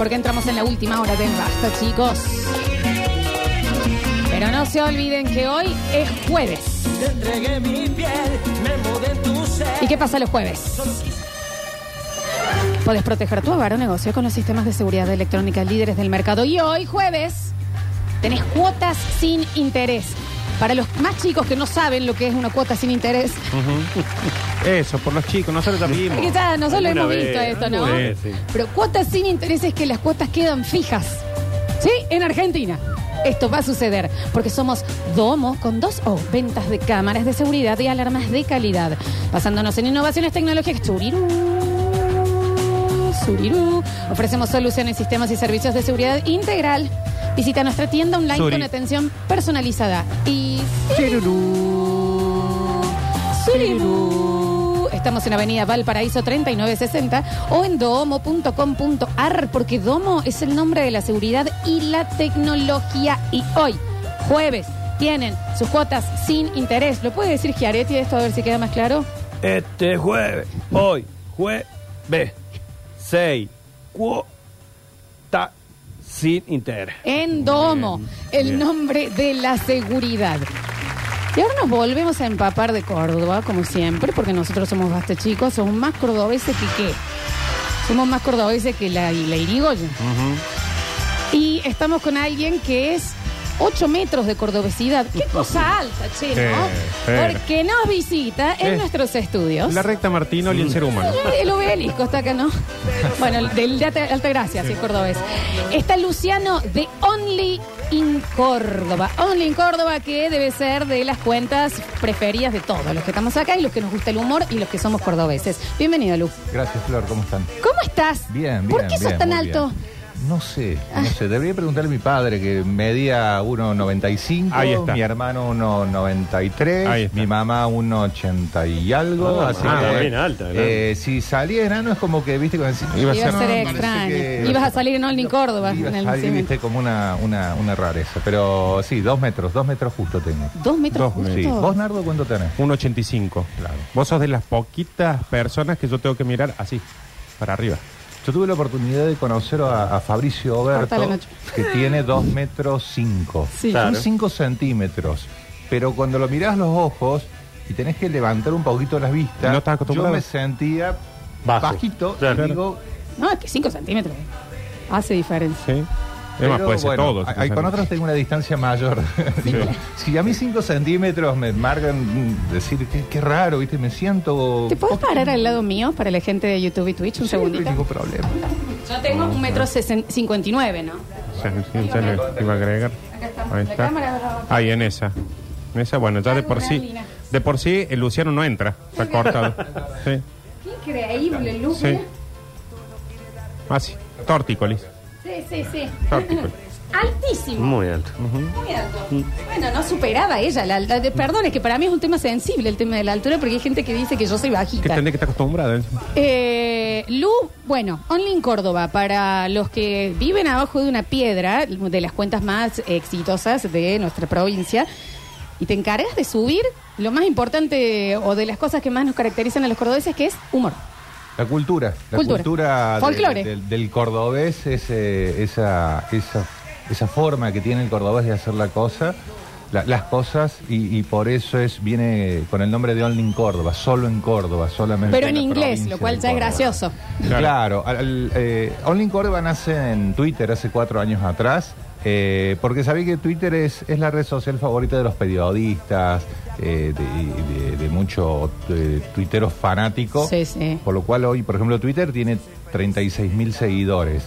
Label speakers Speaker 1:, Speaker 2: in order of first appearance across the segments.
Speaker 1: porque entramos en la última hora del Basta, chicos. Pero no se olviden que hoy es jueves.
Speaker 2: Te entregué mi piel, me mudé en tu ser.
Speaker 1: ¿Y qué pasa los jueves? Puedes proteger tu hogar o negocio con los sistemas de seguridad electrónica líderes del mercado. Y hoy, jueves, tenés cuotas sin interés. Para los más chicos que no saben lo que es una cuota sin interés,
Speaker 3: Eso, por los chicos, nosotros también.
Speaker 1: porque ya nosotros lo
Speaker 3: Alguna
Speaker 1: hemos
Speaker 3: vez,
Speaker 1: visto esto, ¿no?
Speaker 3: alguna vez, sí.
Speaker 1: Pero cuotas sin interés es que las cuotas quedan fijas. ¿Sí? En Argentina. Esto va a suceder porque somos Domo con dos O, ventas de cámaras de seguridad y alarmas de calidad. Basándonos en innovaciones tecnológicas. Churirú. Surirú. Ofrecemos soluciones, sistemas y servicios de seguridad integral. Visita nuestra tienda online
Speaker 3: Suri.
Speaker 1: con atención personalizada. Y. Surirú. Estamos en Avenida Valparaíso 3960 o en domo.com.ar porque Domo es el nombre de la seguridad y la tecnología. Y hoy, jueves, tienen sus cuotas sin interés. ¿Lo puede decir Giaretti esto a ver si queda más claro?
Speaker 3: Este jueves, hoy, jueves, 6, cuota sin interés.
Speaker 1: En Domo,
Speaker 3: Bien,
Speaker 1: el
Speaker 3: bien.
Speaker 1: nombre de la seguridad. Y ahora nos volvemos a empapar de Córdoba, como siempre, porque nosotros somos basta chicos, somos más cordobeses que qué. Somos más cordobeses que la, la Irigoyen. Y estamos con alguien que es 8 metros de cordobesidad. Qué cosa alta, che, ¿no? Porque nos visita en
Speaker 3: Eh,
Speaker 1: nuestros estudios.
Speaker 3: La recta Martino y el ser humano.
Speaker 1: El obelisco está acá, ¿no? Bueno, el del de Alta, Altagracia, sí, cordobés. Está Luciano de Only in Córdoba. Only in Córdoba, que debe ser de las cuentas preferidas de todos los que estamos acá y los que nos gusta el humor y los que somos cordobeses. Bienvenido, Lu.
Speaker 4: Gracias, Flor, ¿cómo están?
Speaker 1: ¿Cómo estás?
Speaker 4: Bien, bien.
Speaker 1: ¿Por qué sos
Speaker 4: bien,
Speaker 1: tan
Speaker 4: muy
Speaker 1: alto?
Speaker 4: bien. No sé, no sé. Debería preguntarle a mi padre que medía 1,95.
Speaker 3: Ahí está.
Speaker 4: Mi hermano 1,93.
Speaker 3: Ahí está.
Speaker 4: Mi mamá 1,80 y algo.
Speaker 5: Ah,
Speaker 4: así
Speaker 5: ah,
Speaker 4: que,
Speaker 5: bien alta, claro.
Speaker 4: eh, si salía enano es como que, viste, con
Speaker 3: Iba a
Speaker 1: Iba a
Speaker 3: ser-
Speaker 1: ser
Speaker 4: parece
Speaker 1: extraño.
Speaker 4: que-
Speaker 1: Ibas a salir en Only in Córdoba.
Speaker 4: Iba
Speaker 1: en
Speaker 4: a
Speaker 1: el
Speaker 4: salir, viste, como una, una, una rareza. Pero sí, dos metros, dos metros justo tengo.
Speaker 1: Dos metros
Speaker 3: Dos
Speaker 1: justo.
Speaker 4: Sí. ¿Vos, Nardo, cuánto tenés?
Speaker 3: 1.85.
Speaker 4: Claro.
Speaker 3: Vos sos de las poquitas personas que yo tengo que mirar así, para arriba.
Speaker 4: Yo tuve la oportunidad de conocer a, a Fabricio Oberto, que tiene 2 metros 5.
Speaker 1: Sí.
Speaker 5: Claro.
Speaker 4: Son 5 centímetros. Pero cuando lo mirás los ojos y tenés que levantar un poquito las vistas,
Speaker 3: ¿No estás acostumbrado?
Speaker 4: yo me sentía
Speaker 5: Bajo.
Speaker 4: bajito.
Speaker 5: Claro.
Speaker 4: y digo,
Speaker 1: No, es que 5 centímetros. Hace diferencia.
Speaker 3: ¿Sí? Además, puede ser
Speaker 4: bueno,
Speaker 3: todo. si
Speaker 4: hay- con otros tengo una distancia mayor. Digo, si a mí 5 centímetros me marcan decir qué, qué raro, ¿viste? Me siento.
Speaker 1: ¿Te puedes parar al lado mío para la gente de YouTube y Twitch un
Speaker 4: Sí, no
Speaker 1: segundito?
Speaker 4: ningún problema.
Speaker 1: Yo tengo un metro sesen- cincuenta y nueve, ¿no?
Speaker 3: Sí, sí, ya le iba a agregar.
Speaker 1: Acá estamos.
Speaker 3: Ahí
Speaker 1: La
Speaker 3: está. Ahí en esa. En esa, bueno, ya de por sí. De por sí, el Luciano no entra. Está cortado. Sí.
Speaker 1: Qué increíble, Lu.
Speaker 3: Sí. Así. Tortícolis.
Speaker 1: Sí, sí, sí. Altísimo.
Speaker 5: Muy alto.
Speaker 1: Muy alto. Bueno, no superaba ella la alta. de- Perdón, es que para mí es un tema sensible el tema de la altura, porque hay gente que dice que yo soy
Speaker 3: Que
Speaker 1: bajita.
Speaker 3: tendré que estar acostumbrada. ¿eh?
Speaker 1: Eh, Lu, bueno, Only in Córdoba, para los que viven abajo de una piedra, de las cuentas más exitosas de nuestra provincia, y te encargas de subir lo más importante o de las cosas que más nos caracterizan a los cordobeses, que es humor.
Speaker 4: La cultura, la
Speaker 1: Cultura.
Speaker 4: cultura, de- del- del cordobés, es, eh, esa, esa, esa forma que tiene el cordobés de hacer la cosa, la- las cosas, y, y por eso es viene con el nombre de Only in Córdoba, solo en Córdoba, solamente.
Speaker 1: Pero en inglés, lo cual ya es gracioso.
Speaker 4: Claro, al- al, eh, Only in Córdoba nace en Twitter hace cuatro años atrás, eh, porque sabía que Twitter es, es la red social favorita de los periodistas, eh, de, de- de muchos eh, tuiteros fanáticos.
Speaker 1: Sí, sí.
Speaker 4: Por lo cual hoy, por ejemplo, Twitter tiene 36 mil seguidores.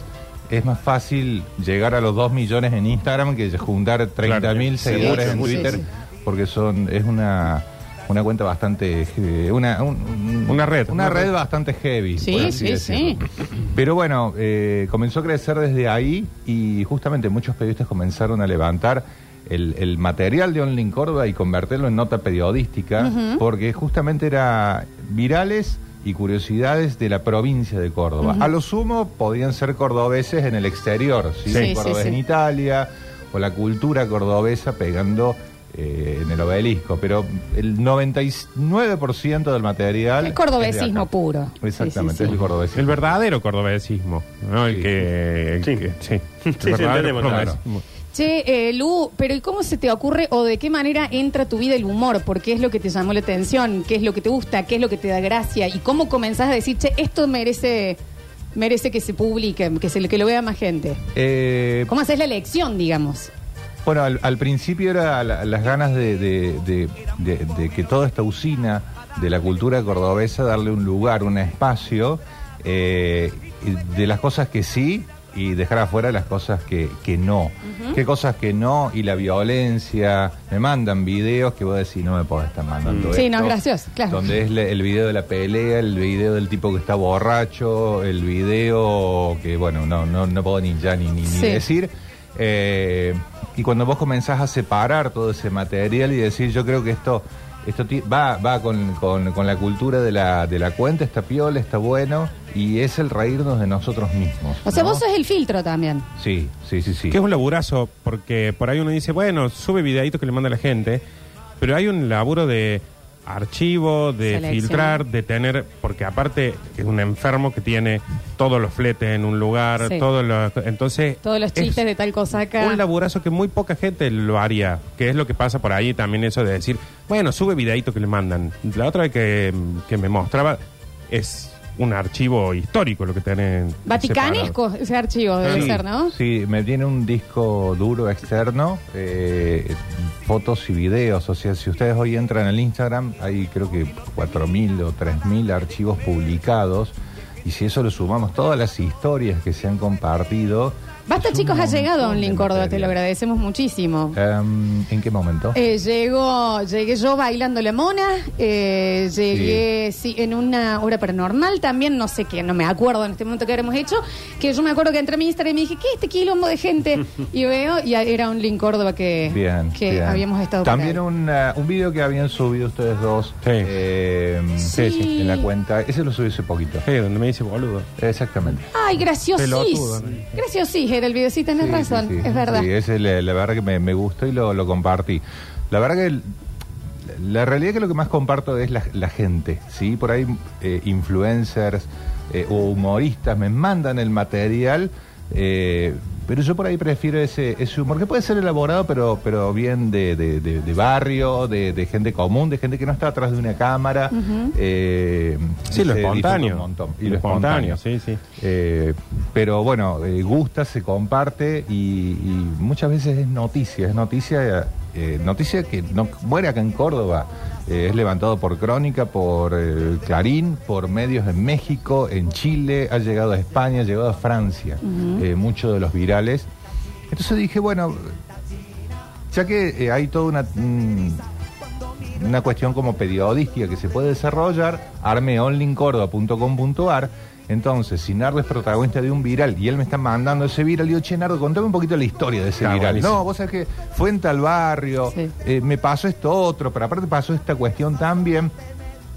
Speaker 4: Es más fácil llegar a los 2 millones en Instagram que juntar 30 mil
Speaker 3: Claro.
Speaker 4: seguidores
Speaker 1: Sí,
Speaker 4: en
Speaker 1: sí,
Speaker 4: Twitter,
Speaker 1: sí.
Speaker 4: porque son es una una cuenta bastante eh, una un-
Speaker 3: Una red,
Speaker 4: una
Speaker 3: una
Speaker 4: red
Speaker 3: red.
Speaker 4: bastante heavy.
Speaker 1: Sí,
Speaker 4: por así
Speaker 1: sí,
Speaker 4: decirlo. Pero bueno, eh, comenzó a crecer desde ahí y justamente muchos periodistas comenzaron a levantar el, el material de Online Córdoba y convertirlo en nota periodística, porque justamente era virales y curiosidades de la provincia de Córdoba. A lo sumo podían ser cordobeses en el exterior, ¿sí?
Speaker 1: Sí, sí, sí.
Speaker 4: en Italia o la cultura cordobesa pegando eh, en el obelisco, pero el 99% del material...
Speaker 1: El cordobesismo
Speaker 4: es
Speaker 1: puro.
Speaker 4: Exactamente,
Speaker 1: Sí, sí, sí.
Speaker 4: es el cordobesismo.
Speaker 3: El verdadero cordobesismo, ¿no? El
Speaker 4: Sí.
Speaker 3: que... el
Speaker 5: Sí.
Speaker 3: que- sí. El
Speaker 5: sí, entendemos.
Speaker 1: Che, eh, Lu, pero ¿y cómo se te ocurre o de qué manera entra a tu vida el humor? ¿Por qué es lo que te llamó la atención? ¿Qué es lo que te gusta? ¿Qué es lo que te da gracia? ¿Y cómo comenzás a decir, che, esto merece, merece que se publique, que, se, que lo vea más gente?
Speaker 4: Eh,
Speaker 1: ¿Cómo haces la elección, digamos?
Speaker 4: Bueno, al, al principio era la- las ganas de, de- de- de- de que toda esta usina de la cultura cordobesa darle un lugar, un espacio, eh, de las cosas que sí y dejar afuera las cosas que, que no. ¿Qué cosas que no? Y la violencia. Me mandan videos que vos decís, no me podés estar mandando
Speaker 1: Sí, no, gracioso, claro.
Speaker 4: Donde es le- el video de la pelea, el video del tipo que está borracho, el video que, bueno, no, no, no puedo ni ya ni, ni, ni
Speaker 1: Sí.
Speaker 4: decir. Eh, y cuando vos comenzás a separar todo ese material y decir, yo creo que esto esto va, va con, con- con la cultura de la, de la cuenta, está piola, está bueno, y es el reírnos de nosotros mismos.
Speaker 1: O sea, vos sos el filtro también.
Speaker 4: Sí, sí, sí, sí.
Speaker 3: Que es un laburazo, porque por ahí uno dice, bueno, sube videitos que le manda la gente, pero hay un laburo de archivo, de
Speaker 1: Selección.
Speaker 3: filtrar, de tener, porque aparte es un enfermo que tiene todos los fletes en un lugar,
Speaker 1: Sí.
Speaker 3: todos los, entonces...
Speaker 1: Todos los chistes
Speaker 3: es
Speaker 1: de tal cosa acá.
Speaker 3: Un laburazo que muy poca gente lo haría, que es lo que pasa por ahí también eso de decir, bueno, sube videitos que le mandan. La otra vez que, que me mostraba es un archivo histórico lo que tienen.
Speaker 1: Vaticanesco ese archivo debe
Speaker 4: Sí,
Speaker 1: ser, ¿no?
Speaker 4: Sí, me tiene un disco duro externo, eh, fotos y videos. O sea, si ustedes hoy entran al Instagram, hay creo que 4.000 o 3.000 archivos publicados. Y si eso lo sumamos, todas las historias que se han compartido.
Speaker 1: Basta, chicos, ha llegado link Córdoba, te lo agradecemos muchísimo.
Speaker 4: Em, ¿En qué momento?
Speaker 1: Eh, llegó, llegué yo bailando la mona, eh, llegué sí. en una hora paranormal también, no sé qué, no me acuerdo en este momento que habremos hecho, que yo me acuerdo que entré a mi Instagram y me dije, ¿qué es este quilombo de gente? Y veo, y era un link Córdoba que,
Speaker 4: Bien,
Speaker 1: que
Speaker 4: bien.
Speaker 1: habíamos estado por
Speaker 4: También
Speaker 1: ahí.
Speaker 4: un, uh, un video que habían subido ustedes dos
Speaker 3: Sí.
Speaker 4: eh,
Speaker 1: Sí, sí.
Speaker 4: en la cuenta. Ese lo subí hace poquito.
Speaker 3: Sí, donde me dice boludo.
Speaker 4: Exactamente.
Speaker 1: Ay, graciosís.
Speaker 3: Pelotudo, ¿no?
Speaker 1: Graciosís era el video, sí, tenés
Speaker 4: Sí,
Speaker 1: razón,
Speaker 4: sí.
Speaker 1: es verdad.
Speaker 4: Sí, ese la, la verdad que me, me gustó y lo, lo compartí. La verdad que el- la realidad es que lo que más comparto es la, la gente, ¿sí? Por ahí eh, influencers eh, o humoristas me mandan el material, eh, pero yo por ahí prefiero ese, ese humor que puede ser elaborado, pero, pero bien de, de- de- de barrio, de, de gente común, de gente que no está atrás de una cámara. eh,
Speaker 3: Sí, lo espontáneo.
Speaker 4: un montón. Y
Speaker 3: Lo
Speaker 4: lo espontáneo.
Speaker 3: espontáneo, sí, sí.
Speaker 4: Eh, pero bueno, eh, gusta, se comparte y, y muchas veces es noticia, es noticia, eh, noticia que no muere acá en Córdoba. Eh, es levantado por Crónica, por eh, Clarín, por medios en México, en Chile, ha llegado a España, ha llegado a Francia, eh, muchos de los virales. Entonces dije, bueno, ya que hay toda una, mm, una cuestión como periodística que se puede desarrollar, arme onlincordoba.com.ar. Entonces, si Nardo es protagonista de un viral y él me está mandando ese viral, digo, che, Nardo, contame un poquito la historia de ese viral.
Speaker 3: buenísimo.
Speaker 4: No, vos sabés que fue en tal barrio,
Speaker 1: Sí.
Speaker 4: eh, me pasó esto otro, pero aparte pasó esta cuestión también.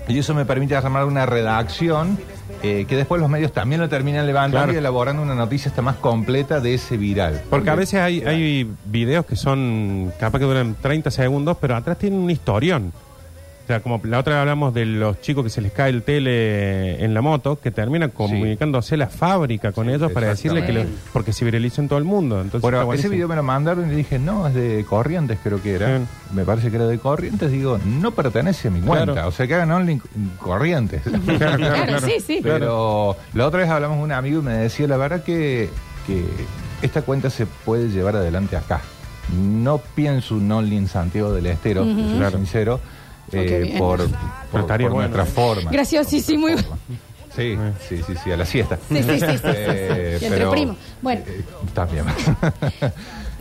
Speaker 4: Y eso me permite armar una redacción eh, que después los medios también lo terminan levantando
Speaker 3: Claro.
Speaker 4: y elaborando una noticia hasta más completa de ese viral.
Speaker 3: Porque a veces hay, hay videos que son, capaz que duran 30 segundos, pero atrás tienen un historión. O sea, como la otra vez hablamos de los chicos que se les cae el tele en la moto, que terminan comunicándose la fábrica con
Speaker 4: Sí,
Speaker 3: ellos para decirle que...
Speaker 1: exactamente.
Speaker 3: le- porque se viralizó en todo el mundo. Entonces está
Speaker 4: Bueno, ese
Speaker 3: buenísimo.
Speaker 4: video me lo mandaron y le dije, no, es de Corrientes, creo que era.
Speaker 3: Sí.
Speaker 4: Me parece que era de Corrientes. Digo, no pertenece a mi
Speaker 3: Claro.
Speaker 4: cuenta. O sea, que hagan only Corrientes.
Speaker 3: Claro, claro,
Speaker 1: Claro,
Speaker 3: claro.
Speaker 1: sí, sí.
Speaker 4: Pero la otra vez hablamos con un amigo y me decía, la verdad que, que esta cuenta se puede llevar adelante acá. No pienso un only en Santiago del Estero, te soy
Speaker 3: Claro.
Speaker 4: sincero, eh,
Speaker 1: bien.
Speaker 4: por, por,
Speaker 3: estaría
Speaker 4: por
Speaker 3: bueno.
Speaker 4: nuestra forma.
Speaker 1: Graciosísimo.
Speaker 4: Forma. Sí, sí, sí, sí, a la siesta.
Speaker 1: Sí, sí, sí, sí, sí, sí.
Speaker 4: Eh,
Speaker 1: Y entre primos. Bueno.
Speaker 4: eh, también.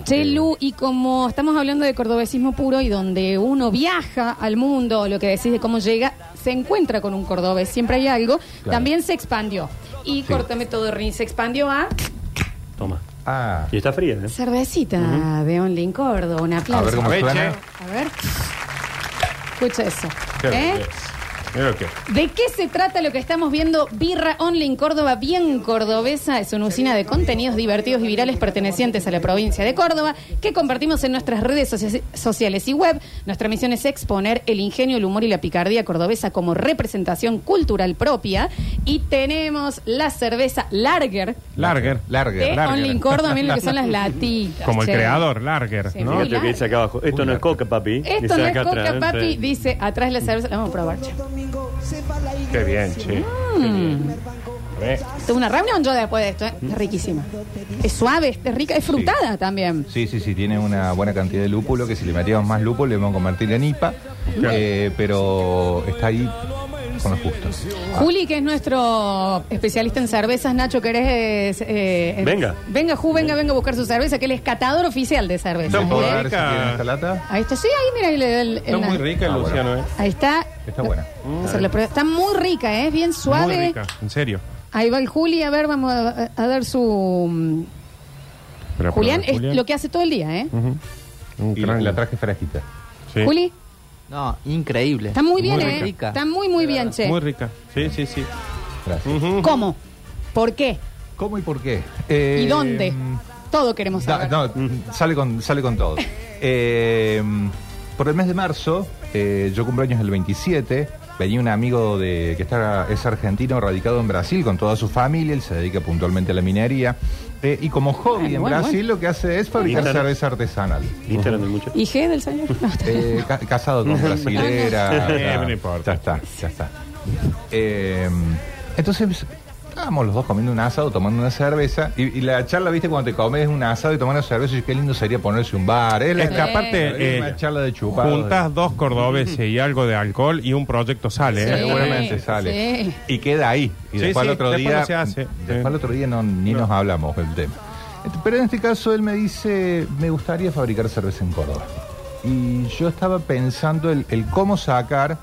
Speaker 1: Che, Lu, y como estamos hablando de cordobesismo puro y donde uno viaja al mundo, lo que decís de cómo llega, se encuentra con un cordobés, siempre hay algo, también se expandió. Y córtame todo, Rin, se expandió a
Speaker 5: Toma.
Speaker 4: ah,
Speaker 5: Y está fría, ¿eh?
Speaker 1: cervecita de Only Córdoba. Un
Speaker 4: a
Speaker 1: aplauso.
Speaker 4: ver cómo suena.
Speaker 1: A ver. Escucha eso.
Speaker 3: Qué
Speaker 1: ¿Eh?
Speaker 3: Que-
Speaker 1: ¿De qué se trata lo que estamos viendo? Birra Online Córdoba, bien cordobesa. Es una usina de contenidos divertidos y virales pertenecientes a la provincia de Córdoba que compartimos en nuestras redes socia- sociales y web. Nuestra misión es exponer el ingenio, el humor y la picardía cordobesa como representación cultural propia. Y tenemos la cerveza Larger
Speaker 3: Larger.
Speaker 4: Larger.
Speaker 1: de
Speaker 4: larger.
Speaker 1: Online Córdoba, miren lo que son las latitas.
Speaker 3: Como el
Speaker 1: che.
Speaker 3: creador, Larger,
Speaker 1: Sí,
Speaker 3: ¿no?
Speaker 1: muy
Speaker 5: Fíjate lo que dice acá abajo. Esto no es coca, papi.
Speaker 1: Esto
Speaker 5: Dice
Speaker 1: no es
Speaker 5: acá
Speaker 1: coca,
Speaker 5: atrás,
Speaker 1: papi, dice atrás la cerveza. La vamos a probar, che.
Speaker 3: Qué bien, che.
Speaker 1: Mm.
Speaker 3: Qué bien. Ve.
Speaker 1: Tuve una reunión yo después de esto, ¿eh? Es riquísima. Es suave, es rica, es frutada también.
Speaker 4: Sí, sí, sí, tiene una buena cantidad de lúpulo, que si le metíamos más lúpulo le vamos a convertir en IPA,
Speaker 3: Claro.
Speaker 4: eh, pero está ahí con lo justo.
Speaker 1: Juli, que es nuestro especialista en cervezas, Nacho, ¿querés? eh, eh,
Speaker 5: Venga.
Speaker 1: Venga, Ju, venga, venga a buscar su cerveza, que él es catador oficial de cerveza.
Speaker 3: Está
Speaker 4: ¿Puedo
Speaker 3: muy
Speaker 4: ver si
Speaker 3: rica.
Speaker 4: tiene esta lata?
Speaker 1: Ahí está, sí, ahí mira el, el-
Speaker 3: Está
Speaker 1: el-
Speaker 3: muy rica,
Speaker 4: Ah,
Speaker 3: Luciano, ¿eh?
Speaker 1: Ahí está.
Speaker 4: Está buena.
Speaker 1: Hacer la prueba. Está muy rica, ¿eh? es bien suave.
Speaker 3: Muy rica, en serio.
Speaker 1: Ahí va el Juli, a ver, vamos a, a dar su... mm,
Speaker 3: Pero,
Speaker 1: Julián
Speaker 3: pero,
Speaker 1: es lo que hace todo el día, ¿eh?
Speaker 4: Y la traje fresquita.
Speaker 3: Sí.
Speaker 1: Juli,
Speaker 6: No, increíble.
Speaker 1: está muy bien,
Speaker 3: Muy
Speaker 1: ¿eh?
Speaker 6: rica.
Speaker 1: Está muy, muy bien, che.
Speaker 3: Muy rica. Sí, sí, sí.
Speaker 4: Gracias.
Speaker 3: Ujú.
Speaker 1: ¿Cómo? ¿Por qué?
Speaker 4: ¿Cómo y por qué? Eh,
Speaker 1: ¿Y dónde? Todo queremos
Speaker 4: Da-
Speaker 1: saber.
Speaker 4: no, sale con, sale con todo. Eh, por el mes de marzo, eh, yo cumplo años el 27, venía un amigo de que está, es argentino, radicado en Brasil con toda su familia, él se dedica puntualmente a la minería. eh, y como hobby
Speaker 1: Bueno,
Speaker 4: en
Speaker 1: bueno,
Speaker 4: Brasil
Speaker 1: bueno.
Speaker 4: lo que hace es fabricar
Speaker 5: Instagram.
Speaker 4: cerveza artesanal.
Speaker 5: Instagram del muchacho.
Speaker 1: ¿Y G del señor? No, está bien.
Speaker 4: Eh, ca- casado con brasilera.
Speaker 3: Eh,
Speaker 4: ya,
Speaker 3: no importa.
Speaker 4: ya está, ya está. Eh, entonces, estábamos los dos comiendo un asado, tomando una cerveza. Y, y la charla, viste, cuando te comes un asado y tomas una cerveza, y qué lindo sería ponerse un bar. Es, la-
Speaker 3: Es que aparte,
Speaker 4: es una
Speaker 3: eh,
Speaker 4: charla de chupado.
Speaker 3: juntas dos cordobeses y algo de alcohol y un proyecto sale, ¿eh?
Speaker 1: Sí.
Speaker 4: Seguramente sale.
Speaker 1: sí.
Speaker 4: Y queda ahí. Y
Speaker 3: Sí,
Speaker 4: después
Speaker 3: sí,
Speaker 4: al otro
Speaker 3: después
Speaker 4: día.
Speaker 3: no se hace.
Speaker 4: Después
Speaker 3: Sí.
Speaker 4: al otro día no, ni
Speaker 3: No.
Speaker 4: nos hablamos del tema. Pero en este caso él me dice, me gustaría fabricar cerveza en Córdoba. Y yo estaba pensando el, el cómo sacar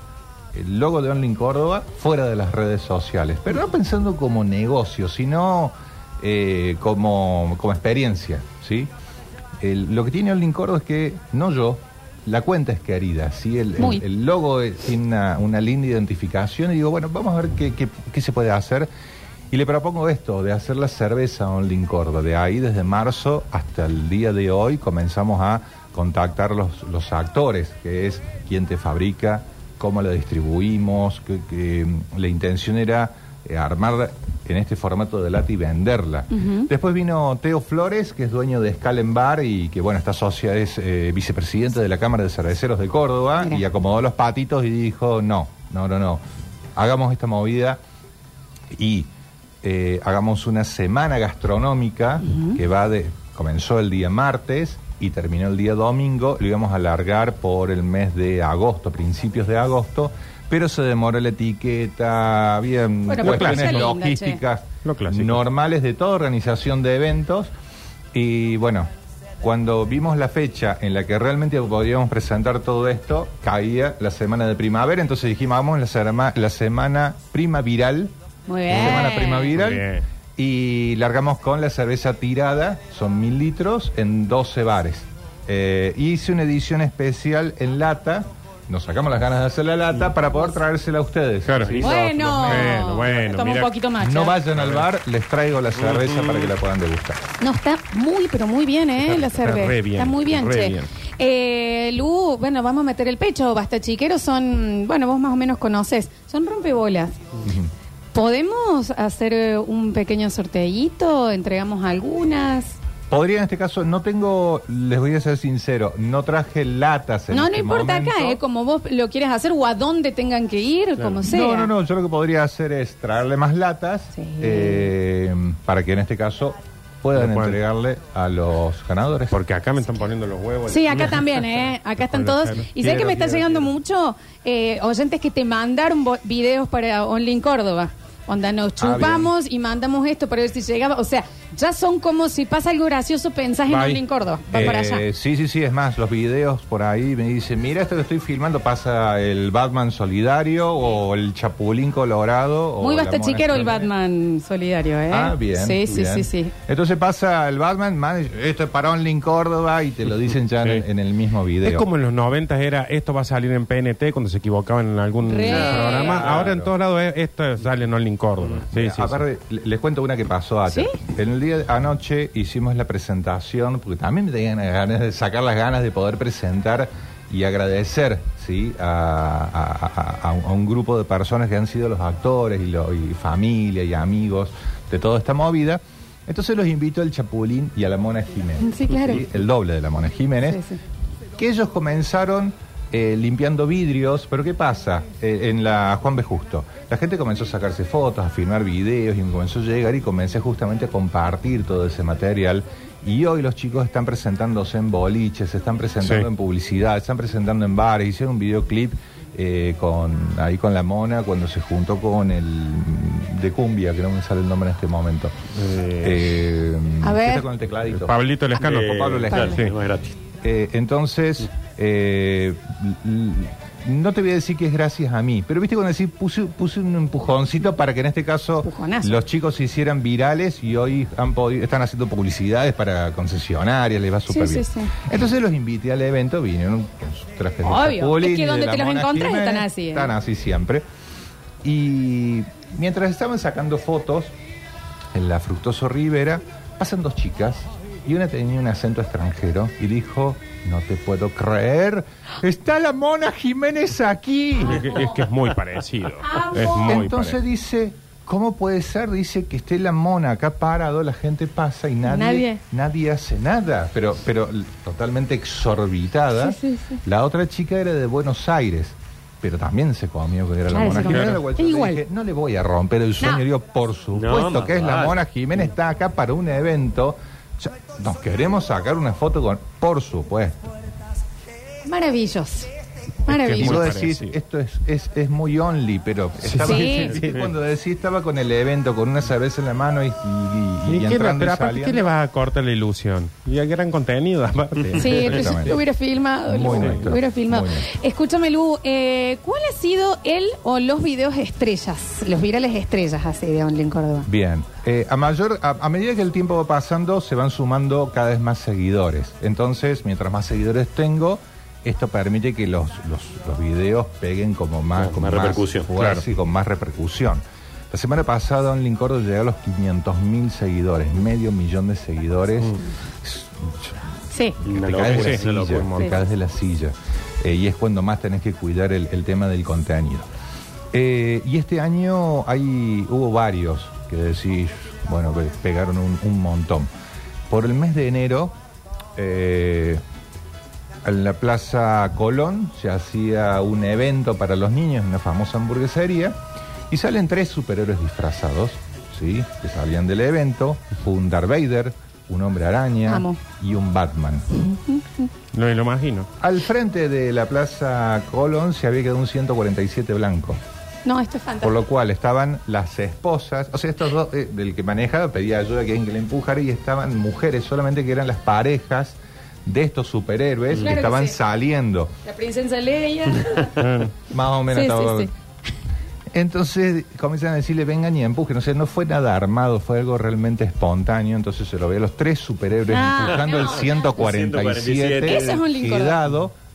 Speaker 4: el logo de Only Córdoba fuera de las redes sociales. Pero no pensando como negocio, sino eh, como, como experiencia. ¿sí? El- lo que tiene Only Córdoba es que, no yo, la cuenta es querida. ¿sí? El, el- logo es- tiene una, una linda identificación y digo, bueno, vamos a ver qué, qué- qué se puede hacer. Y le propongo esto, de hacer la cerveza Only Córdoba. De ahí, desde marzo hasta el día de hoy, comenzamos a contactar los, los actores, que es quién te fabrica, cómo la distribuimos, que, que, la intención era eh, armar en este formato de lata y venderla. Después vino Teo Flores, que es dueño de Scalen Bar y que, bueno, está socia, es eh, vicepresidente de la Cámara de Cerveceros de Córdoba
Speaker 1: Mira.
Speaker 4: y acomodó los patitos y dijo, no, no, no, no, hagamos esta movida y eh, hagamos una semana gastronómica que va de comenzó el día martes y terminó el día domingo lo íbamos a alargar por el mes de agosto principios de agosto pero se demoró la etiqueta
Speaker 1: Bueno,
Speaker 3: pero
Speaker 4: cuestiones
Speaker 1: linda,
Speaker 4: logísticas
Speaker 3: Lo
Speaker 4: normales de toda organización de eventos y bueno cuando vimos la fecha en la que realmente podríamos presentar todo esto, caía la semana de primavera, entonces dijimos, vamos la, sema- la semana primaviral
Speaker 1: Muy
Speaker 4: la
Speaker 1: bien.
Speaker 4: semana primaveral.
Speaker 3: Muy bien.
Speaker 4: Y largamos con la cerveza tirada, son mil litros, en 12 bares. Eh, hice una edición especial en lata, nos sacamos las ganas de hacer la lata para poder traérsela a ustedes.
Speaker 3: Claro.
Speaker 5: Sí.
Speaker 1: Bueno,
Speaker 3: Bueno, bueno,
Speaker 1: toma
Speaker 3: mira.
Speaker 1: un poquito más.
Speaker 4: No vayan al bar, les traigo la cerveza para que la puedan degustar.
Speaker 1: No, está muy, pero muy bien, ¿eh?
Speaker 3: Está-
Speaker 1: la
Speaker 3: está
Speaker 1: cerveza.
Speaker 3: re bien,
Speaker 1: está muy bien,
Speaker 3: re
Speaker 1: che.
Speaker 3: bien.
Speaker 1: Eh, Lu, bueno, vamos a meter el pecho. Basta chiqueros son, bueno, vos más o menos conoces. Son rompebolas. ¿Podemos hacer eh, un pequeño sorteíto? ¿Entregamos algunas?
Speaker 4: Podría en este caso, no tengo, les voy a ser sincero, no traje latas en
Speaker 1: No, no
Speaker 4: este
Speaker 1: importa acá. ¿eh? Como vos lo quieres hacer o a dónde tengan que ir, como sea.
Speaker 4: No, no, no, yo lo que podría hacer es traerle más latas
Speaker 1: Sí.
Speaker 4: eh, para que en este caso puedan entregarle a los ganadores.
Speaker 3: Porque acá me están poniendo los huevos.
Speaker 1: Sí, acá también, ¿eh? Acá están todos. Y sé que me está llegando mucho eh, oyentes que te mandaron videos para Online Córdoba. Onda, nos
Speaker 4: Ah,
Speaker 1: chupamos y mandamos esto para ver si llegaba. O sea, Ya son como si pasa algo gracioso, pensás en
Speaker 3: Bye.
Speaker 1: Córdoba. Va para allá.
Speaker 4: Eh, sí, sí, sí, es más, los videos por ahí me dicen, mira esto que estoy filmando, pasa el Batman solidario o el Chapulín Colorado.
Speaker 1: Muy
Speaker 4: la
Speaker 1: basta
Speaker 4: Mona
Speaker 1: chiquero el. Batman solidario, ¿eh?
Speaker 4: Ah, bien.
Speaker 1: Sí, sí,
Speaker 4: bien.
Speaker 1: sí, sí.
Speaker 4: Entonces pasa el Batman, man, esto es para Only Córdoba y te lo dicen ya en,
Speaker 3: Sí.
Speaker 4: en el mismo video.
Speaker 3: Es como en los 90 era, esto va a salir en PNT cuando se equivocaban en algún
Speaker 1: Re.
Speaker 3: programa.
Speaker 4: Claro.
Speaker 3: Ahora en todos lados es, esto sale en Córdoba. Sí, sí, sí.
Speaker 4: aparte, le- les cuento una que pasó ayer.
Speaker 1: ¿Sí?
Speaker 4: En el día de anoche hicimos la presentación, porque también me tenían ganas de sacar las ganas de poder presentar y agradecer ¿sí? a, a- a- a un- grupo de personas que han sido los actores y, lo- y familia y amigos de toda esta movida. Entonces los invito al Chapulín y a la Mona Jiménez.
Speaker 1: Sí, claro.
Speaker 4: El doble de la Mona Jiménez.
Speaker 1: Sí, sí.
Speaker 4: Que ellos comenzaron eh, limpiando vidrios, pero ¿qué pasa? Eh, en la Juan B. Justo, la gente comenzó a sacarse fotos, a filmar videos y me comenzó a llegar y comencé justamente a compartir todo ese material. Y hoy los chicos están presentándose en boliches, se están presentando
Speaker 3: Sí.
Speaker 4: en publicidad, están presentando en bares, hicieron un videoclip eh, con ahí con la mona cuando se juntó con el de cumbia, que no me sale el nombre en este momento. Eh,
Speaker 1: A ver.
Speaker 4: está con el tecladito.
Speaker 3: Pablito Lescano.
Speaker 5: Eh,
Speaker 4: Pablo Lescano.
Speaker 5: no es gratis.
Speaker 4: Eh, entonces, eh, no te voy a decir que es gracias a mí, pero viste cuando decís, puse, puse un empujoncito para que en este caso
Speaker 1: Empujonazo.
Speaker 4: los chicos se hicieran virales y hoy han podido, están haciendo publicidades para concesionarias, les va súper
Speaker 1: sí,
Speaker 4: bien.
Speaker 1: sí.
Speaker 4: Entonces los invité al evento, vinieron con sus trajes de
Speaker 1: Obvio, es que donde te los encontrás
Speaker 4: Jiménez,
Speaker 1: están así, ¿eh?
Speaker 4: Están así siempre. Y mientras estaban sacando fotos en la Fructoso Rivera, pasan dos chicas y una tenía un acento extranjero y dijo, no te puedo creer, está la Mona Jiménez aquí.
Speaker 3: Es que, es que es muy parecido. Es muy
Speaker 4: Entonces
Speaker 3: parecido.
Speaker 4: dice, ¿cómo puede ser? Dice que esté la Mona acá parado, la gente pasa y nadie,
Speaker 1: Nadie.
Speaker 4: nadie, hace nada, pero, pero totalmente exorbitada.
Speaker 1: Sí, sí, sí.
Speaker 4: La otra chica era de Buenos Aires. Pero también se comió que era
Speaker 1: Claro,
Speaker 4: la Mona
Speaker 1: se comió.
Speaker 4: Jiménez. yo
Speaker 1: igual.
Speaker 4: dije, no le voy a romper el sueño.
Speaker 1: No.
Speaker 4: Digo, por supuesto que es la. Mona Jiménez. Está acá para un evento. Nos queremos sacar una foto con... Por supuesto.
Speaker 1: Maravilloso.
Speaker 4: Y
Speaker 1: Maravilloso.
Speaker 4: vos
Speaker 3: muy
Speaker 4: decís,
Speaker 3: parecido.
Speaker 4: esto es, es, es muy only, pero estaba,
Speaker 1: Sí.
Speaker 4: ¿viste cuando decís, estaba con el evento, con una cerveza en la mano y, y- y- y
Speaker 3: ¿Y qué, le-
Speaker 4: entrando
Speaker 3: pero
Speaker 4: y
Speaker 3: aparte,
Speaker 4: saliendo.
Speaker 3: ¿qué le vas a cortar la ilusión? Y hay gran contenido aparte.
Speaker 1: Sí, lo hubiera filmado.
Speaker 4: Muy
Speaker 1: lo, lo hubiera filmado.
Speaker 4: muy.
Speaker 1: Escúchame, Lu, eh, ¿cuál ha sido el o los videos estrellas? Los virales estrellas así de Only en Córdoba.
Speaker 4: Bien, Eh, a mayor, a, a medida que el tiempo va pasando, se van sumando cada vez más seguidores. Entonces, mientras más seguidores tengo, esto permite que los, los, los videos peguen como más,
Speaker 5: Con
Speaker 4: como
Speaker 5: más repercusión,
Speaker 4: fuerza
Speaker 5: claro.
Speaker 4: y con más repercusión. La semana pasada Only Córdoba llegó a los 500 mil seguidores, medio millón de seguidores.
Speaker 1: Sí.
Speaker 5: Una
Speaker 4: te caes de
Speaker 5: sí,
Speaker 4: la silla, te caes de la silla. Eh, y es cuando más tenés que cuidar el, el tema del contenido. Eh, y este año hay, hubo varios que decís, bueno, pe- pegaron un, un montón. Por el mes de enero, eh, en la Plaza Colón se hacía un evento para los niños, una famosa hamburguesería, y salen tres superhéroes disfrazados, ¿sí? Que salían del evento, un Darth Vader, un hombre araña
Speaker 1: Amo.
Speaker 4: y un Batman.
Speaker 3: No me lo imagino.
Speaker 4: Al frente de la Plaza Colón se había quedado un 147 blanco.
Speaker 1: No, esto es
Speaker 4: Por
Speaker 1: fantástico.
Speaker 4: lo cual estaban las esposas, o sea, estos dos, eh, del que manejaba pedía ayuda a alguien que le empujara y estaban mujeres, solamente que eran las parejas de estos superhéroes
Speaker 1: Claro
Speaker 4: que
Speaker 1: que
Speaker 4: estaban
Speaker 1: sí.
Speaker 4: saliendo.
Speaker 1: La princesa Leia.
Speaker 4: Más o menos
Speaker 1: Sí,
Speaker 4: estaba-
Speaker 1: sí, sí.
Speaker 4: Entonces comienzan a decirle vengan y empujen. O sea, no fue nada armado, fue algo realmente espontáneo. Entonces se lo ve a los tres superhéroes
Speaker 1: Ah,
Speaker 4: empujando
Speaker 1: no,
Speaker 4: el 147
Speaker 5: 147.
Speaker 1: Ese es un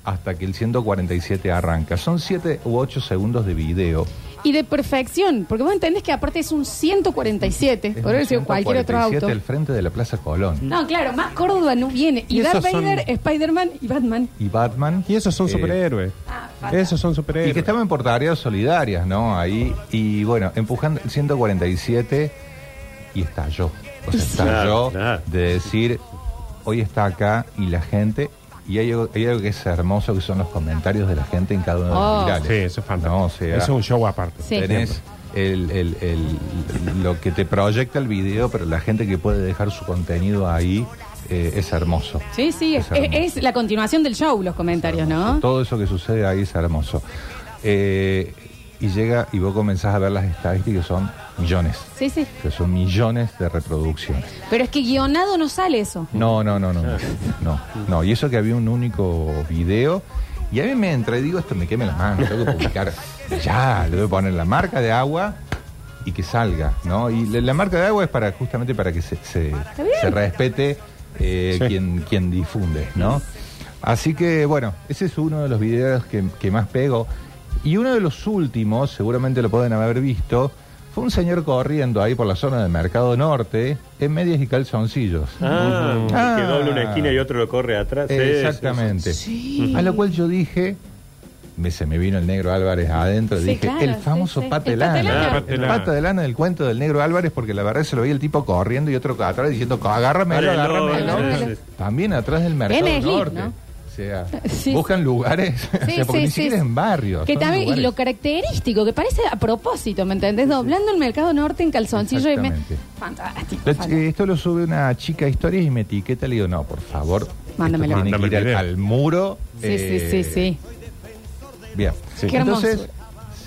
Speaker 4: hasta que el 147 arranca. Son 7 u 8 segundos de video.
Speaker 1: Y de perfección, porque vos entendés que aparte es un 147,
Speaker 4: Es
Speaker 1: podría haber sido cualquier otro
Speaker 4: 147
Speaker 1: auto.
Speaker 4: al frente de la Plaza Colón.
Speaker 1: No, claro, más Córdoba no viene. Y,
Speaker 3: Y
Speaker 1: Darth
Speaker 3: son-
Speaker 1: Spider-Man y Batman.
Speaker 4: Y Batman.
Speaker 3: Y esos son
Speaker 4: eh,
Speaker 3: superhéroes.
Speaker 1: Ah,
Speaker 3: esos son superhéroes.
Speaker 4: Y que estaban por tareas solidarias, ¿no? Ahí, y bueno, empujando el 147 y estalló. O sea, estalló
Speaker 5: Claro, claro.
Speaker 4: de decir, hoy está acá y la gente, y hay, algo- hay algo que es hermoso, que son los comentarios de la gente en cada uno de los
Speaker 1: Oh.
Speaker 4: virales.
Speaker 3: Sí, eso es fantástico.
Speaker 4: No, o sea,
Speaker 3: eso es un show aparte.
Speaker 1: Sí.
Speaker 4: tenés el, el- el- lo que te proyecta el video, pero la gente que puede dejar su contenido ahí eh, es hermoso.
Speaker 1: Sí, sí, es,
Speaker 4: Es hermoso.
Speaker 1: es la continuación del show, los comentarios, ¿no?
Speaker 4: Todo eso que sucede ahí es hermoso. Eh, y llega y vos comenzás a ver las estadísticas, son millones.
Speaker 1: Sí, sí.
Speaker 4: Son millones de reproducciones.
Speaker 1: Pero es que guionado no sale eso.
Speaker 4: No, no, no, no. No, no. Y eso que había un único video. Y a mí me entra y digo, esto me queme las manos, tengo que publicar. Ya, le voy a poner la marca de agua y que salga, ¿no? Y la, la marca de agua es para justamente para que se, se, respete eh,
Speaker 3: Sí.
Speaker 4: quien, quien difunde, ¿no? Así que, bueno, ese es uno de los videos que, que más pego. Y uno de los últimos, seguramente lo pueden haber visto, fue un señor corriendo ahí por la zona del Mercado Norte en medias y calzoncillos.
Speaker 5: Ah,
Speaker 4: Ah.
Speaker 5: que dobla una esquina y otro lo corre atrás.
Speaker 4: Exactamente.
Speaker 1: Sí.
Speaker 4: A lo cual yo dije, me, se me vino el negro Álvarez adentro,
Speaker 1: Sí,
Speaker 4: dije,
Speaker 1: claro,
Speaker 4: el famoso
Speaker 1: sí.
Speaker 4: pata
Speaker 1: El
Speaker 4: de
Speaker 1: pata de
Speaker 4: lana.
Speaker 1: lana.
Speaker 3: Pata de
Speaker 4: El
Speaker 3: lana.
Speaker 4: pata de lana del cuento del negro Álvarez, porque la verdad se lo veía el tipo corriendo y otro atrás diciendo, agárramelo. agárramelo. También atrás del mercado norte.
Speaker 1: ¿no?
Speaker 4: O sea,
Speaker 1: Sí.
Speaker 4: buscan lugares, o
Speaker 1: Sí,
Speaker 4: sea, porque
Speaker 1: sí,
Speaker 4: ni
Speaker 1: sí,
Speaker 4: siquiera
Speaker 1: sí.
Speaker 4: en barrios.
Speaker 1: Que también, y lo característico, que parece a propósito, ¿me entendés? Doblando el mercado norte en calzoncillo y me...
Speaker 4: Exactamente.
Speaker 1: Fantástico.
Speaker 4: La- eh, esto lo sube una chica a historias y me etiqueta. Le digo, no, por favor.
Speaker 1: Mándamelo.
Speaker 4: esto tiene que ir
Speaker 3: Mándame el
Speaker 4: al, muro.
Speaker 1: Sí, sí,
Speaker 4: eh,
Speaker 1: sí, sí.
Speaker 4: Bien.
Speaker 3: Sí.
Speaker 1: Qué
Speaker 4: Entonces,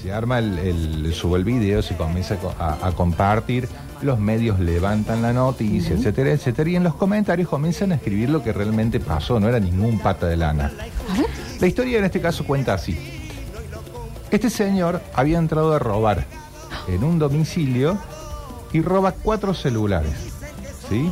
Speaker 4: se arma el, el- sube el video, se comienza a co- a, a compartir, los medios levantan la noticia, etcétera, etcétera, y en los comentarios comienzan a escribir lo que realmente pasó, no era ningún pata de lana. La historia en este caso cuenta así. Este señor había entrado a robar en un domicilio y roba cuatro celulares. ¿Sí?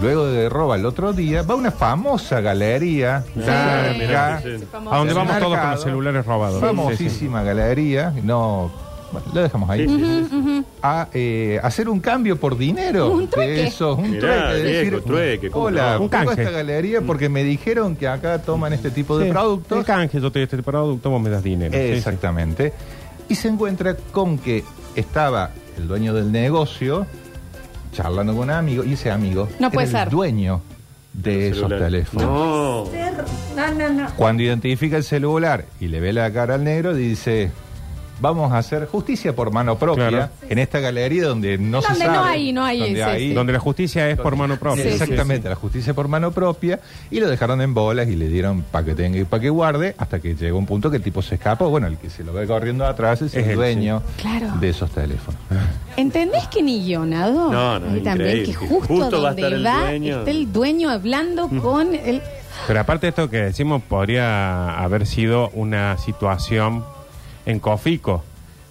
Speaker 4: Luego de roba el otro día, va a una famosa galería.
Speaker 3: Ah,
Speaker 5: sí, sí.
Speaker 3: A donde vamos todos con los celulares robados. Sí, sí.
Speaker 4: famosísima galería, no, bueno, lo dejamos ahí,
Speaker 5: Sí, sí, sí.
Speaker 4: a eh, hacer un cambio por dinero.
Speaker 1: Un trueque.
Speaker 4: De eso, un
Speaker 5: Mirá,
Speaker 4: trueque.
Speaker 5: Diego,
Speaker 4: decir,
Speaker 5: trueque, ¿cómo
Speaker 4: hola,
Speaker 5: no?
Speaker 3: Un canje.
Speaker 4: esta galería porque me dijeron que acá toman este tipo de productos.
Speaker 3: El canje, yo te doy este producto, vos me das dinero. Sí, sí.
Speaker 4: Exactamente. Y se encuentra con que estaba el dueño del negocio charlando con un amigo y ese amigo
Speaker 1: No
Speaker 4: era
Speaker 1: puede
Speaker 4: el dueño de esos
Speaker 5: Celular.
Speaker 4: teléfonos.
Speaker 5: No.
Speaker 1: No, no, no.
Speaker 4: Cuando identifica el celular y le ve la cara al negro, dice, vamos a hacer justicia por mano propia
Speaker 3: Claro.
Speaker 4: en esta galería donde no se
Speaker 1: Donde
Speaker 4: sabe.
Speaker 1: no hay- no hay
Speaker 4: donde
Speaker 1: ese,
Speaker 4: hay-
Speaker 1: sí.
Speaker 3: Donde la justicia es por mano propia.
Speaker 1: Sí, sí,
Speaker 4: Exactamente, la justicia por mano propia y lo dejaron en bolas y le dieron para que tenga y para que guarde hasta que llegó un punto que el tipo se escapó. Bueno, el que se lo ve corriendo atrás es,
Speaker 3: Es
Speaker 4: el dueño
Speaker 1: Claro.
Speaker 4: de esos teléfonos.
Speaker 1: ¿Entendés que ni guionado?
Speaker 5: No, no,
Speaker 1: Y también que justo,
Speaker 5: Justo va a
Speaker 1: donde
Speaker 5: el
Speaker 1: va,
Speaker 5: dueño.
Speaker 1: está el dueño hablando con el...
Speaker 3: Pero aparte de esto que decimos, podría haber sido una situación en Cofico,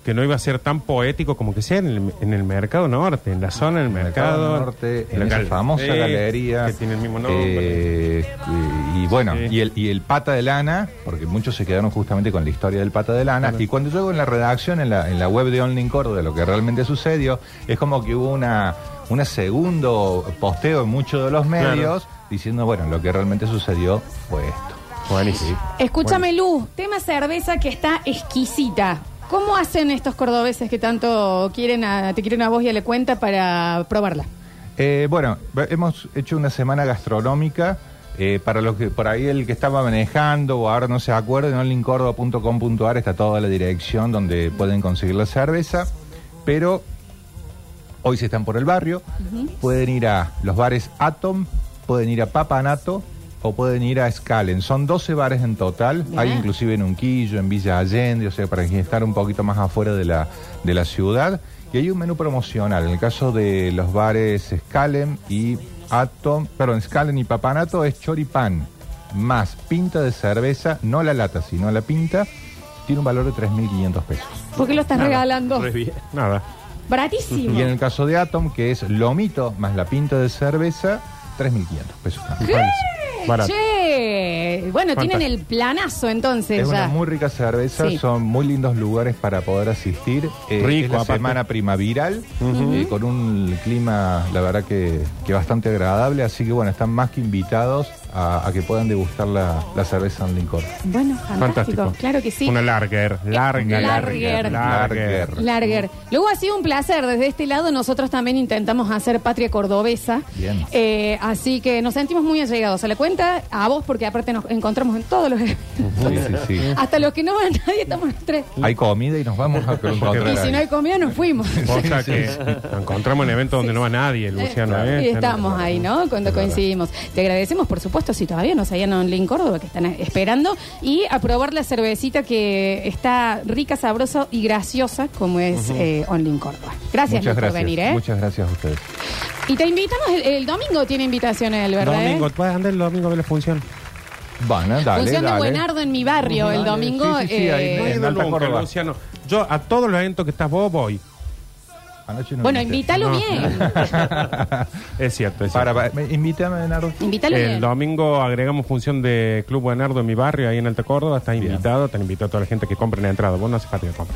Speaker 3: que no iba a ser tan poético como que sea en el, en el mercado norte, en la zona del mercado,
Speaker 4: Mercado Norte, en
Speaker 3: la
Speaker 4: esa famosa galería.
Speaker 3: Que tiene el mismo nombre.
Speaker 4: Eh, y, y bueno,
Speaker 3: Sí.
Speaker 4: y, el, y el pata de lana, porque muchos se quedaron justamente con la historia del pata de lana. Y cuando yo hago en la redacción, en la, en la web de Only Córdoba, de lo que realmente sucedió, es como que hubo una, una segundo posteo en muchos de los medios diciendo, bueno, lo que realmente sucedió fue esto.
Speaker 3: Buenísimo.
Speaker 1: Escúchame, Luz, tema cerveza que está exquisita. ¿Cómo hacen estos cordobeses que tanto quieren a, te quieren a vos y a la cuenta para probarla?
Speaker 4: Eh, bueno, hemos hecho una semana gastronómica. eh, para los que por ahí el que estaba manejando o ahora no se acuerda, en onlincordoba.com.ar está toda la dirección donde pueden conseguir la cerveza. Pero hoy si están por el barrio, pueden ir a los bares Atom, pueden ir a Papanato o pueden ir a Scalen. Son 12 bares en total.
Speaker 1: Bien.
Speaker 4: Hay inclusive en Unquillo, en Villa Allende, o sea, para estar un poquito más afuera de la, de la ciudad. Y hay un menú promocional. En el caso de los bares Scalen y Atom, perdón, Scalen y Papanato es choripán más pinta de cerveza, no la lata, sino la pinta, tiene un valor de 3.500 pesos.
Speaker 1: ¿Por qué lo estás regalando?
Speaker 3: Nada.
Speaker 1: Baratísimo.
Speaker 4: Y en el caso de Atom, que es lomito más la pinta de cerveza, 3.500 pesos.
Speaker 3: Buenísimo. Barato.
Speaker 1: Che, bueno, tienen el planazo entonces
Speaker 4: Es
Speaker 1: ya.
Speaker 4: una muy rica cerveza,
Speaker 1: Sí.
Speaker 4: son muy lindos lugares para poder asistir. Eh,
Speaker 3: Rico,
Speaker 4: es la
Speaker 3: aparte.
Speaker 4: semana primaveral, eh, con un clima, la verdad que, que bastante agradable, así que bueno, están más que invitados a, a que puedan degustar la, la cerveza en licor.
Speaker 1: Bueno, fantástico.
Speaker 3: Fantástico.
Speaker 1: Claro que sí.
Speaker 3: Una larger, larga,
Speaker 1: Larger.
Speaker 3: larger.
Speaker 1: Larger. Luego ha sido un placer. Desde este lado nosotros también intentamos hacer patria cordobesa.
Speaker 4: Bien.
Speaker 1: Eh, así que nos sentimos muy allegados a la cuenta, a vos, porque aparte nos encontramos en todos los...
Speaker 4: Sí, sí, sí.
Speaker 1: Hasta los que no van nadie, estamos los tres.
Speaker 4: Hay comida y nos vamos a encontrar.
Speaker 1: Y si no hay comida, nos fuimos.
Speaker 3: O sea que nos encontramos en eventos donde no va nadie, Luciano.
Speaker 1: y
Speaker 3: ¿eh?
Speaker 1: estamos ahí, ¿no? Cuando coincidimos. Te agradecemos, por supuesto. si todavía no se en Córdoba, que están esperando, y a probar la cervecita que está rica, sabrosa y graciosa, como es eh, Only en Córdoba. Gracias,
Speaker 4: Muchas
Speaker 1: Luis,
Speaker 4: gracias.
Speaker 1: por venir, ¿eh?
Speaker 4: Muchas gracias a ustedes.
Speaker 1: Y te invitamos, el, el domingo tiene invitaciones, el ¿verdad? eh?
Speaker 3: Domingo, puedes andar el domingo a ver la función.
Speaker 4: Dale,
Speaker 1: Función de
Speaker 4: dale.
Speaker 1: Buenardo en mi barrio, el domingo.
Speaker 4: sí, sí, sí, ahí
Speaker 1: eh,
Speaker 3: No he
Speaker 4: En
Speaker 3: ido
Speaker 4: Alta
Speaker 3: nunca,
Speaker 4: Córdoba.
Speaker 3: Luciano. Yo a todos los eventos que estás vos voy.
Speaker 4: Anoche no
Speaker 1: bueno,
Speaker 4: invité.
Speaker 1: invítalo
Speaker 3: No.
Speaker 1: bien.
Speaker 3: Es cierto, es
Speaker 4: Para,
Speaker 3: cierto.
Speaker 4: para, me- invítame, Nardo.
Speaker 1: invítalo
Speaker 3: El
Speaker 1: bien.
Speaker 3: domingo agregamos función de Club Buenardo en mi barrio, ahí en Alta Córdoba. Estás invitado, están invitado a toda la gente que compre la entrada. Vos no hace falta que compre.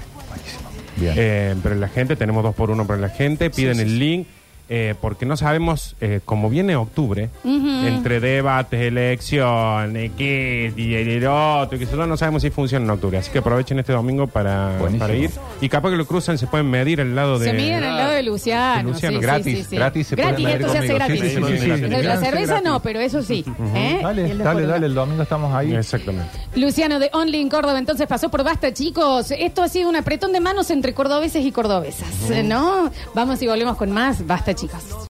Speaker 4: Bien.
Speaker 3: Eh, pero la gente, tenemos dos por uno para la gente, piden el link. Eh, porque no sabemos, eh, como viene octubre, entre debates, elecciones, qué, y el, el otro, que no sabemos si funciona en octubre. Así que aprovechen este domingo para,
Speaker 4: Buenísimo.
Speaker 3: para ir. Y capaz que lo cruzan, se pueden medir al lado de.
Speaker 1: Se miden al lado de Luciano.
Speaker 3: De Luciano,
Speaker 1: sí, sí,
Speaker 4: gratis,
Speaker 1: sí, sí.
Speaker 4: gratis se
Speaker 1: Gratis,
Speaker 4: pueden medir
Speaker 1: esto se hace
Speaker 4: conmigo.
Speaker 1: gratis.
Speaker 4: Sí, sí, sí, sí, sí.
Speaker 1: La,
Speaker 4: Sí,
Speaker 1: cerveza
Speaker 4: gratis.
Speaker 1: no, pero eso sí. ¿eh? Y
Speaker 4: Dale,
Speaker 1: el
Speaker 4: dale, dale, el domingo estamos ahí.
Speaker 3: Exactamente.
Speaker 1: Luciano de Only en Córdoba, entonces pasó por Basta, chicos. Esto ha sido un apretón de manos entre cordobeses y cordobesas, ¿no? Vamos y volvemos con más. Basta, chicos. chicas.